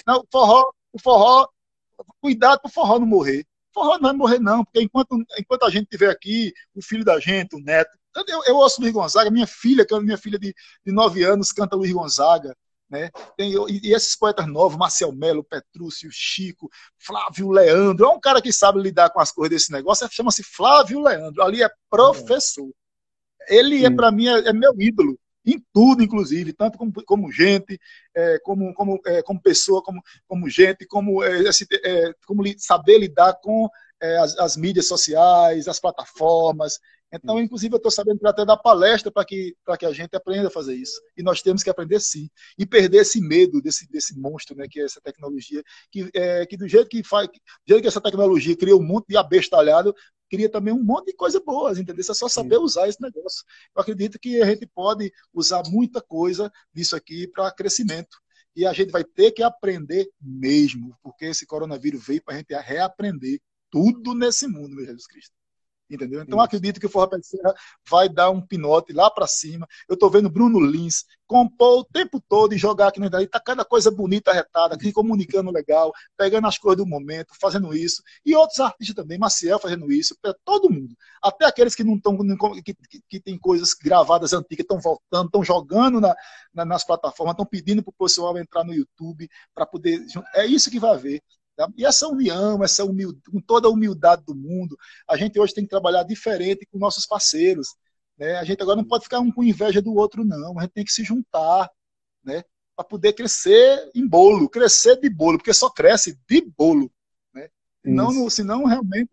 Não, o forró, o forró, cuidado para o forró não morrer. O forró não vai morrer não, porque enquanto enquanto a gente estiver aqui, o filho da gente, o neto, eu, eu ouço Luiz Gonzaga, minha filha, que é minha filha de, de 9 anos, canta Luiz Gonzaga. Né? Tem, e esses poetas novos, Marcel Melo, Petrúcio, Chico, Flávio Leandro, é um cara que sabe lidar com as coisas desse negócio, chama-se Flávio Leandro, ali é professor. Ele é, para mim, é, é, meu ídolo, em tudo, inclusive, tanto como, como gente, é, como, como, é, como pessoa, como, como gente, como, é, é, como saber lidar com as, as mídias sociais, as plataformas, então, inclusive, eu estou sabendo até dar palestra para que, que a gente aprenda a fazer isso. E nós temos que aprender sim. E perder esse medo desse, desse monstro, né, que é essa tecnologia, que, é, que do jeito que faz, do jeito que essa tecnologia cria um monte de abestalhado, cria também um monte de coisas boas, entendeu? É só saber usar esse negócio. Eu acredito que a gente pode usar muita coisa disso aqui para crescimento. E a gente vai ter que aprender mesmo, porque esse coronavírus veio para a gente reaprender tudo nesse mundo, meu Jesus Cristo. Entendeu? Então, acredito que o Forró Serra vai dar um pinote lá para cima. Eu estou vendo Bruno Lins compor o tempo todo e jogar aqui no Daí. Tá cada coisa bonita, retada, aqui comunicando legal, pegando as coisas do momento, fazendo isso. E outros artistas também, Maciel fazendo isso, todo mundo. Até aqueles que não estão, que, que, que tem coisas gravadas antigas, estão voltando, estão jogando na, na, nas plataformas, estão pedindo para o pessoal entrar no YouTube para poder. É isso que vai haver. Tá? E essa união, essa humildade, com toda a humildade do mundo, a gente hoje tem que trabalhar diferente com nossos parceiros. Né? A gente agora não pode ficar um com inveja do outro, não. A gente tem que se juntar, né? Para poder crescer em bolo, crescer de bolo, porque só cresce de bolo. Né? Senão, senão realmente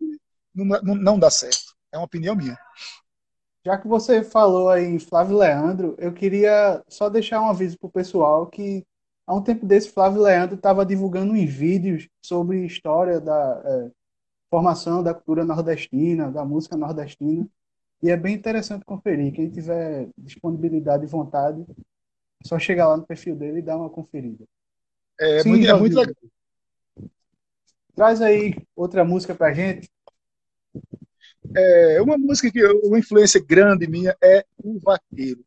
não, não, não dá certo. É uma opinião minha. Já que você falou aí em Flávio Leandro, eu queria só deixar um aviso para o pessoal que há um tempo desse, Flávio Leandro estava divulgando uns vídeos sobre história da é, formação da cultura nordestina, da música nordestina. E é bem interessante conferir. Quem tiver disponibilidade e vontade, é só chegar lá no perfil dele e dar uma conferida. É, Sim, muito, é muito legal. Traz aí outra música pra gente. É, uma música que uma influência grande minha é o vaqueiro.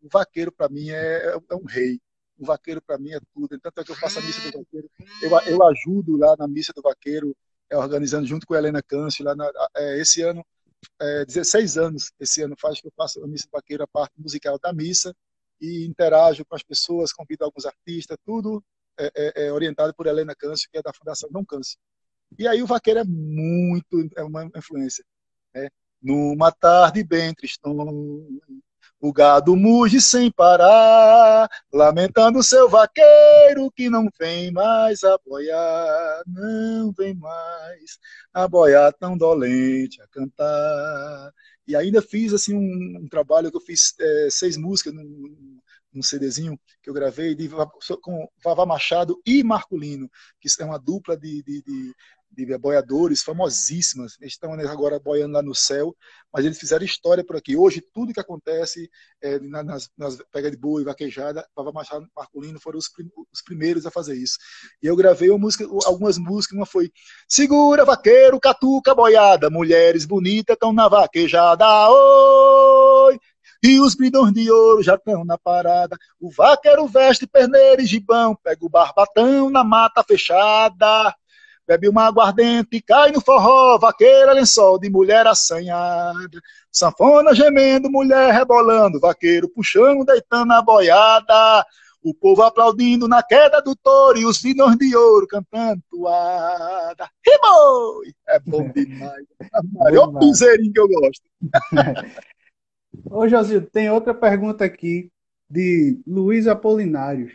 O vaqueiro para mim é, é um rei o vaqueiro para mim é tudo. Tanto é que eu faço a missa do vaqueiro. Eu, eu ajudo lá na missa do vaqueiro, é, organizando junto com a Helena Câncio. Lá na, é, esse ano, é, 16 anos, esse ano faz que eu faço a missa do vaqueiro, a parte musical da missa, e interajo com as pessoas, convido alguns artistas, tudo é, é, é orientado por Helena Câncio, que é da Fundação Dom Câncio. E aí o vaqueiro é muito, é uma influência. Né? Numa tarde bem tristonha, o gado muge sem parar, lamentando seu vaqueiro que não vem mais a boiar, não vem mais a boiar tão dolente a cantar. E ainda fiz assim um, um trabalho que eu fiz é, seis músicas num, num CDzinho que eu gravei de, com Vavá Machado e Marculino, que é uma dupla de, de, de de boiadores famosíssimas. Estão agora boiando lá no céu, mas eles fizeram história por aqui. Hoje, tudo que acontece é, nas, nas pegas de boi, vaquejada, Pava Machado Marculino foram os, prim, os, primeiros a fazer isso. E eu gravei música, algumas músicas, uma foi Segura, vaqueiro, catuca, boiada, mulheres bonitas estão na vaquejada, oi! E os bridões de ouro já estão na parada. O vaqueiro veste perneiro e gibão, pega o barbatão na mata fechada bebe uma aguardente, cai no forró, vaqueira lençol de mulher assanhada, sanfona gemendo, mulher rebolando, vaqueiro puxando, deitando a boiada, o povo aplaudindo na queda do touro e os filhos de ouro cantando toada. Rimoi! É bom (laughs) demais. É o piseirinho que eu gosto. (laughs) Ô, Josildo, tem outra pergunta aqui de Luiz Apolinários.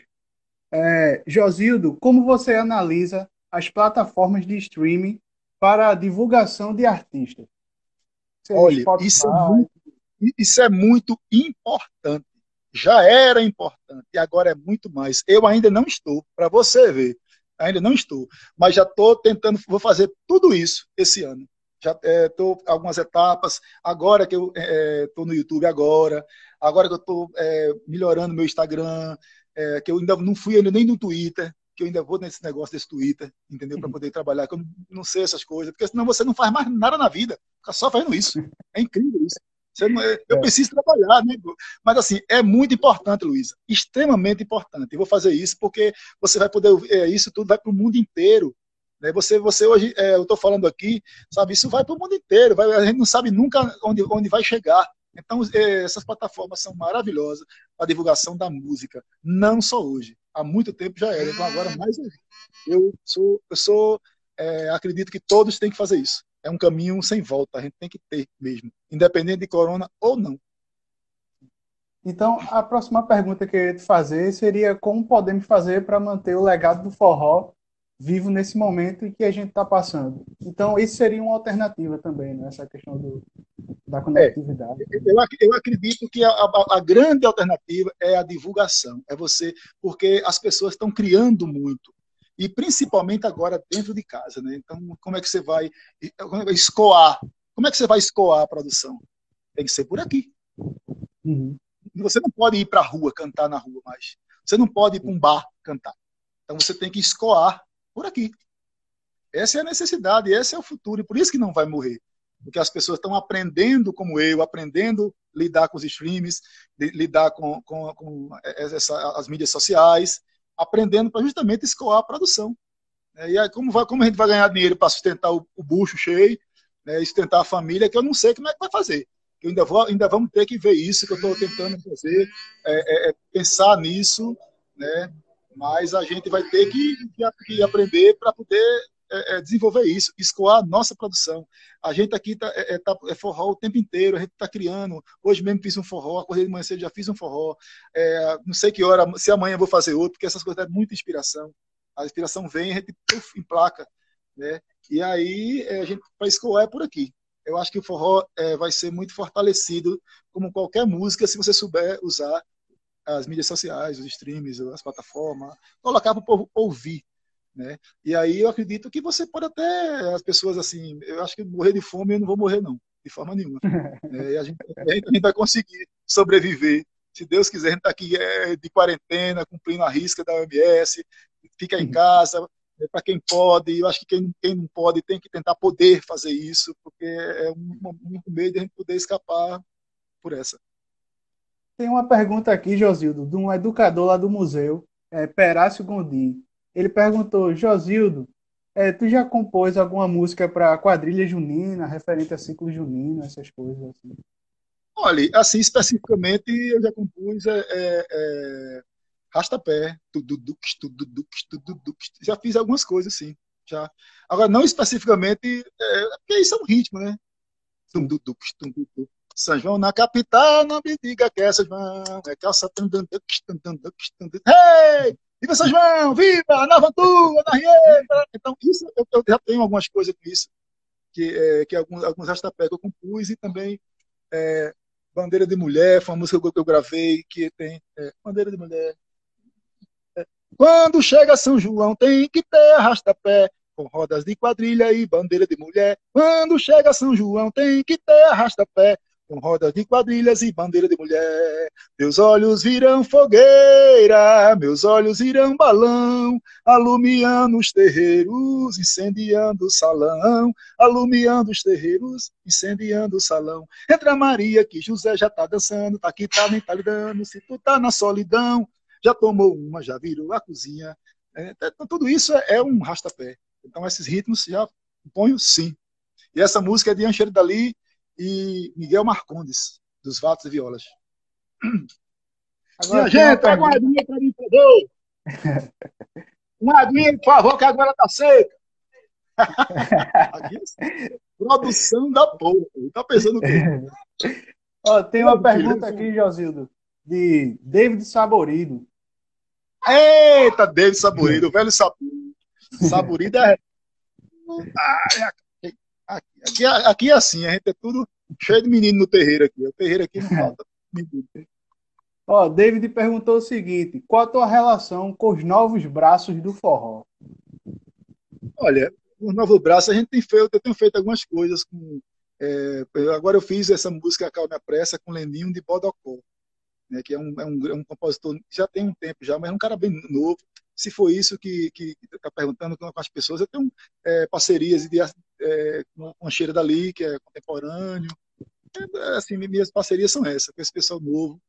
É, Josildo, como você analisa as plataformas de streaming para a divulgação de artistas. Olha, isso é, muito, isso é muito importante. Já era importante e agora é muito mais. Eu ainda não estou, para você ver, ainda não estou, mas já estou tentando, vou fazer tudo isso esse ano. Já estou é, algumas etapas. Agora que eu estou é, no YouTube agora, agora que eu estou é, melhorando meu Instagram, é, que eu ainda não fui ainda nem no Twitter, que eu ainda vou nesse negócio desse Twitter, entendeu? Para uhum. poder trabalhar, que eu não sei essas coisas, porque senão você não faz mais nada na vida, fica só fazendo isso. É incrível isso. Não, é, eu é. preciso trabalhar, né? Mas assim, é muito importante, Luísa, extremamente importante. Eu vou fazer isso porque você vai poder, é, isso tudo vai para o mundo inteiro. Né? Você, você hoje, é, eu estou falando aqui, sabe, isso vai para o mundo inteiro. Vai, a gente não sabe nunca onde, onde vai chegar. Então, é, essas plataformas são maravilhosas para a divulgação da música, não só hoje há muito tempo já era. Então agora mais eu sou, eu sou, é, acredito que todos têm que fazer isso. É um caminho sem volta. A gente tem que ter mesmo, independente de corona ou não. Então, a próxima pergunta que eu ia te fazer seria como podemos fazer para manter o legado do forró vivo nesse momento em que a gente está passando. Então, isso seria uma alternativa também, né? essa questão do, da conectividade. É, eu, eu, acredito que a, a, a, grande alternativa é a divulgação, é você, porque as pessoas estão criando muito, e principalmente agora dentro de casa. Né? Então, como é que você vai escoar? Como é que você vai escoar a produção? Tem que ser por aqui. Uhum. Você não pode ir para a rua cantar na rua mais. Você não pode ir para um bar cantar. Então você tem que escoar por aqui. Essa é a necessidade, esse é o futuro, e por isso que não vai morrer. porque as pessoas estão aprendendo como eu, aprendendo a lidar com os streams, lidar com, com, com essa, as mídias sociais, aprendendo para justamente escoar a produção. É, e aí, como, vai, como a gente vai ganhar dinheiro para sustentar o, o bucho cheio, né, sustentar a família, que eu não sei como é que vai fazer. Eu ainda, vou, ainda vamos ter que ver isso que eu estou tentando fazer, é, é, é, pensar nisso, né? Mas a gente vai ter que, que, aprender para poder é, é, desenvolver isso, escoar a nossa produção. A gente aqui está é, é, tá, é forró o tempo inteiro, a gente está criando. Hoje mesmo fiz um forró, acordei de manhã cedo, já fiz um forró. É, não sei que hora, se amanhã vou fazer outro, porque essas coisas é muita inspiração. A inspiração vem, a gente em placa, né? E aí é, a gente para escoar é por aqui. Eu acho que o forró é, vai ser muito fortalecido, como qualquer música, se você souber usar as mídias sociais, os streams, as plataformas, colocar para o povo ouvir. Né? E aí eu acredito que você pode até, as pessoas assim, eu acho que morrer de fome eu não vou morrer não, de forma nenhuma. (laughs) é, e a gente, a gente vai conseguir sobreviver. Se Deus quiser, a gente está aqui é, de quarentena, cumprindo a risca da OMS, fica em uhum. casa, é para quem pode, eu acho que quem, quem, não pode tem que tentar poder fazer isso, porque é um, um meio de a gente poder escapar por essa. Tem uma pergunta aqui, Josildo, de um educador lá do museu, é, Perácio Gondim. Ele perguntou, Josildo, é, tu já compôs alguma música para quadrilha junina, referente a ciclo junino, essas coisas assim? Olha, assim, especificamente, eu já compus é, é, é rastapé, tudo, tudo, tudo, já fiz algumas coisas, sim. Já. Agora, não especificamente, é, porque isso é um ritmo, né? São João na capital, não me diga que é São João, é calça. Hey! Viva São João! Viva! Na Vantua, na Rieta! Então, isso, eu, eu, já tenho algumas coisas com isso, que, é, que alguns, alguns rastapé que eu compus e também é, Bandeira de Mulher, foi uma música que eu, gravei, que tem é, Bandeira de Mulher. É, quando chega São João, tem que ter arrasta-pé com rodas de quadrilha e bandeira de mulher. Quando chega São João, tem que ter arrasta-pé com rodas de quadrilhas e bandeira de mulher. Meus olhos virão fogueira, meus olhos irão balão, alumiando os terreiros, incendiando o salão, alumiando os terreiros, incendiando o salão. Entra Maria que José já tá dançando, tá aqui, tá nem tá lidando, se tu tá na solidão, já tomou uma, já virou a cozinha. É, então, tudo isso é, é um rastapé. Então esses ritmos já ponho sim. E essa música é de Ancheiro Dali, e Miguel Marcondes, dos Vatos e Violas. (clears throat) Agora, gente, pega uma aguinha para mim, por favor. (laughs) Uma aguinha, por favor, que agora tá seca. (laughs) Produção da porra. Tá pensando o quê? (laughs) Ó, tem uma pergunta aqui, Josildo, de David Saborido. Eita, David Saborido, o velho Saborido. Saborido é. Ah, Aqui, aqui é assim, a gente é tudo cheio de menino no terreiro aqui. O terreiro aqui não falta. (laughs) Ó, David perguntou o seguinte: qual a tua relação com os novos braços do forró? Olha, os novos braços a gente tem feito, eu tenho feito algumas coisas com. É, agora eu fiz essa música Calma Pressa com Leninho de Bodocó, né, que é um, é, um, é um compositor já tem um tempo já, mas é um cara bem novo se for isso que está perguntando com as pessoas, eu tenho é, parcerias de, é, com a Cheira Dali, que é contemporâneo. É, assim, minhas parcerias são essas, com esse pessoal novo.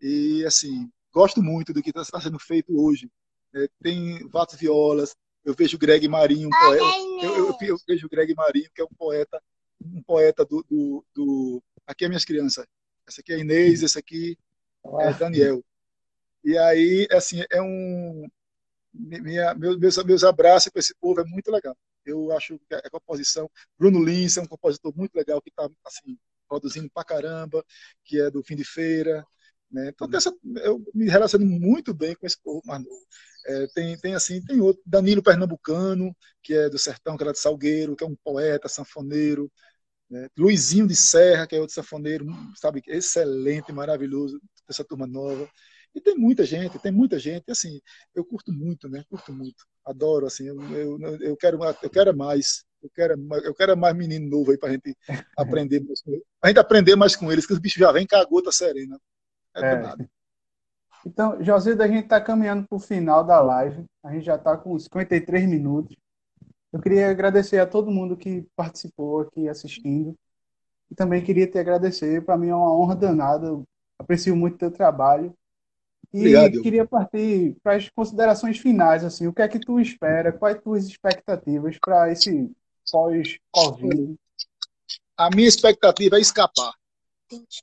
E, assim, gosto muito do que está sendo feito hoje. É, tem Vatos Violas, eu vejo Greg Marinho, um poeta. Eu, eu, eu, vejo Greg Marinho, que é um poeta, um poeta do, do, do... Aqui é minhas crianças. Essa aqui é Inês, esse aqui é Daniel. E aí, assim, é um, minha, meus, meus abraços com esse povo é muito legal. Eu acho que a composição. Bruno Lins é um compositor muito legal que está assim, produzindo pra caramba, que é do fim de feira. Né? Então, dessa, eu me relaciono muito bem com esse povo mais novo. É, tem, tem assim, tem outro, Danilo Pernambucano, que é do Sertão, que era de Salgueiro, que é um poeta, sanfoneiro. Né? Luizinho de Serra, que é outro sanfoneiro, sabe, excelente, maravilhoso, dessa turma nova. E tem muita gente, tem muita gente. Assim, eu curto muito, né? Curto muito. Adoro, assim. Eu, eu, eu quero, eu quero mais. Eu quero, eu quero mais menino novo aí pra gente (laughs) aprender mais com A gente aprender mais com eles, que os bichos já vêm com a gota serena. É, é. nada. Então, José, a gente está caminhando para o final da live. A gente já está com 53 minutos. Eu queria agradecer a todo mundo que participou aqui assistindo. E também queria te agradecer. Para mim é uma honra danada. Eu aprecio muito o teu trabalho. E Obrigado. queria partir para as considerações finais. Assim, o que é que tu espera? Quais tuas expectativas para esse pós-Covid? A minha expectativa é escapar.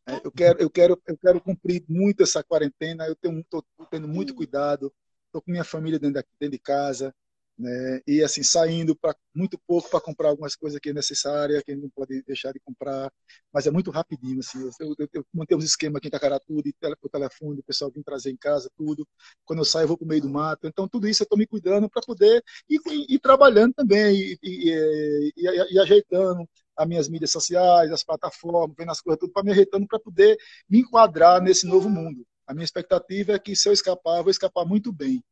É, eu quero, eu quero, eu quero cumprir muito essa quarentena. Eu tenho, tô, tendo muito cuidado. Estou com minha família dentro, dentro de casa né? E assim saindo para muito pouco para comprar algumas coisas que é necessária, que não pode deixar de comprar, mas é muito rapidinho assim. Eu, eu, eu montei uns esquemas aqui em Itacaratu de tele, o telefone, o pessoal vem trazer em casa tudo. Quando eu saio eu vou para o meio do mato. Então tudo isso eu estou me cuidando para poder ir, trabalhando também e, e, e, e ajeitando as minhas mídias sociais, as plataformas, vendo as coisas tudo para me ajeitando para poder me enquadrar nesse novo mundo. A minha expectativa é que se eu escapar, eu vou escapar muito bem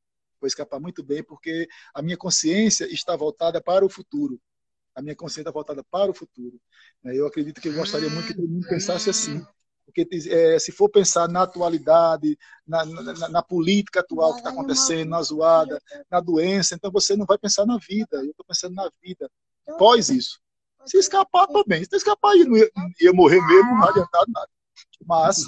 vou escapar muito bem, porque a minha consciência está voltada para o futuro. A minha consciência está voltada para o futuro. Né? Eu acredito que eu gostaria muito que todo mundo pensasse assim. Porque é, se for pensar na atualidade, na, na, na política atual que está acontecendo, na zoada, na doença, então você não vai pensar na vida. Eu estou pensando na vida pós isso. Se escapar, tá bem. Se escapar, eu ia, ia morrer mesmo, não adiantar nada. Mas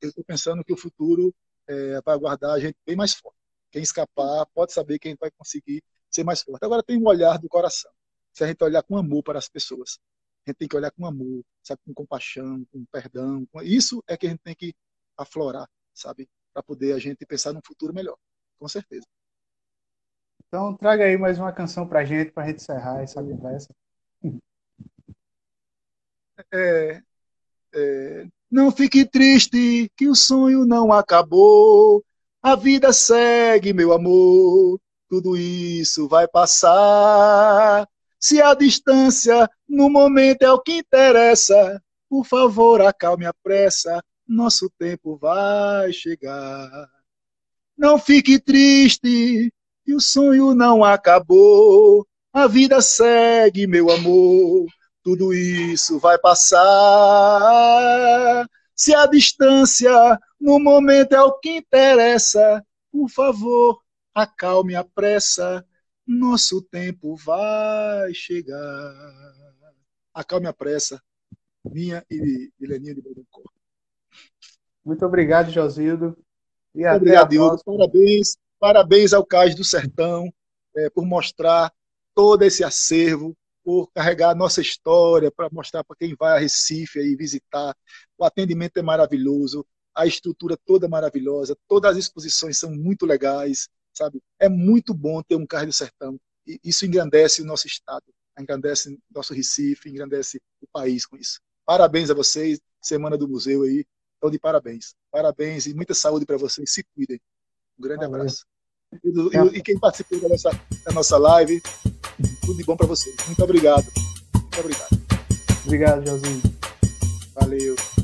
eu estou pensando que o futuro é, vai guardar a gente bem mais forte. Quem escapar pode saber que a gente vai conseguir ser mais forte. Agora tem um olhar do coração. Se a gente olhar com amor para as pessoas, a gente tem que olhar com amor, sabe, com compaixão, com perdão. Com... Isso é que a gente tem que aflorar, sabe, para poder a gente pensar num futuro melhor, com certeza. Então traga aí mais uma canção para a gente, para a gente encerrar essa conversa. (laughs) É, é, não fique triste que o sonho não acabou. A vida segue, meu amor, tudo isso vai passar. Se a distância no momento é o que interessa, por favor, acalme a pressa, nosso tempo vai chegar. Não fique triste, que o sonho não acabou. A vida segue, meu amor, tudo isso vai passar. Se a distância no momento é o que interessa, por favor, acalme a pressa, nosso tempo vai chegar. Acalme a pressa, minha e Leninha de Betancourt. Muito obrigado, Josildo. E obrigado, Diogo. Parabéns, parabéns ao Cais do Sertão é, por mostrar todo esse acervo por carregar a nossa história, para mostrar para quem vai a Recife e visitar. O atendimento é maravilhoso, a estrutura toda maravilhosa, todas as exposições são muito legais, sabe? É muito bom ter um carro do sertão. E isso engrandece o nosso estado, engrandece nosso Recife, engrandece o país com isso. Parabéns a vocês, Semana do Museu aí. Então, de parabéns. Parabéns e muita saúde para vocês. Se cuidem. Um grande Valeu. abraço. E, e, e, quem participou da nossa, da nossa live, tudo de bom para vocês. Muito obrigado. Muito obrigado. Obrigado, Joãozinho. Valeu.